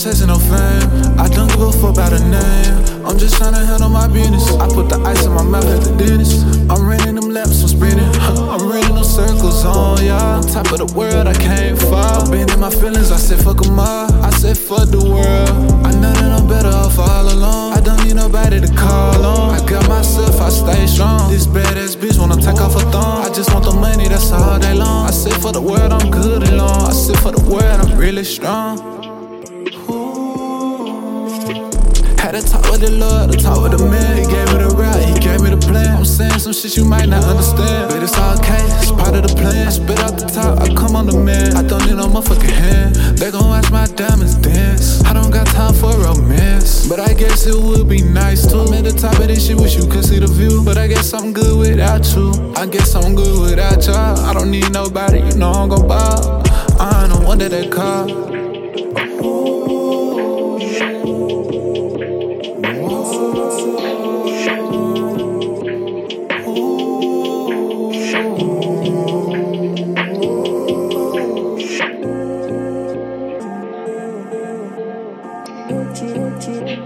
Chasing no fame. I don't give a fuck about a name. I'm just trying to handle my business. I put the ice in my mouth at the dentist. I'm running them laps, I'm sprinting. I'm running them circles on y'all. On top of the world, I can't fall. Been in my feelings, I said fuck them all. I said fuck the world. I know that I'm This badass bitch wanna take off her thong. I just want the money, that's all day long. I said for the world, I'm good alone. I said for the world, I'm really strong. Had to talk with the Lord, to talk with the man. He gave me the route, he gave me the plan. I'm saying some shit you might not understand, but it's all okay, it's part of the plan. I spit out the top, I come on the man. I don't need no motherfucking hand. They gon' watch my diamonds guess it would be nice too. I'm at the top of this shit, wish you could see the view, but I guess I'm good without you. I guess I'm good without y'all. I don't need nobody, you know I'm gon' ball. I'm the one that they call. Thank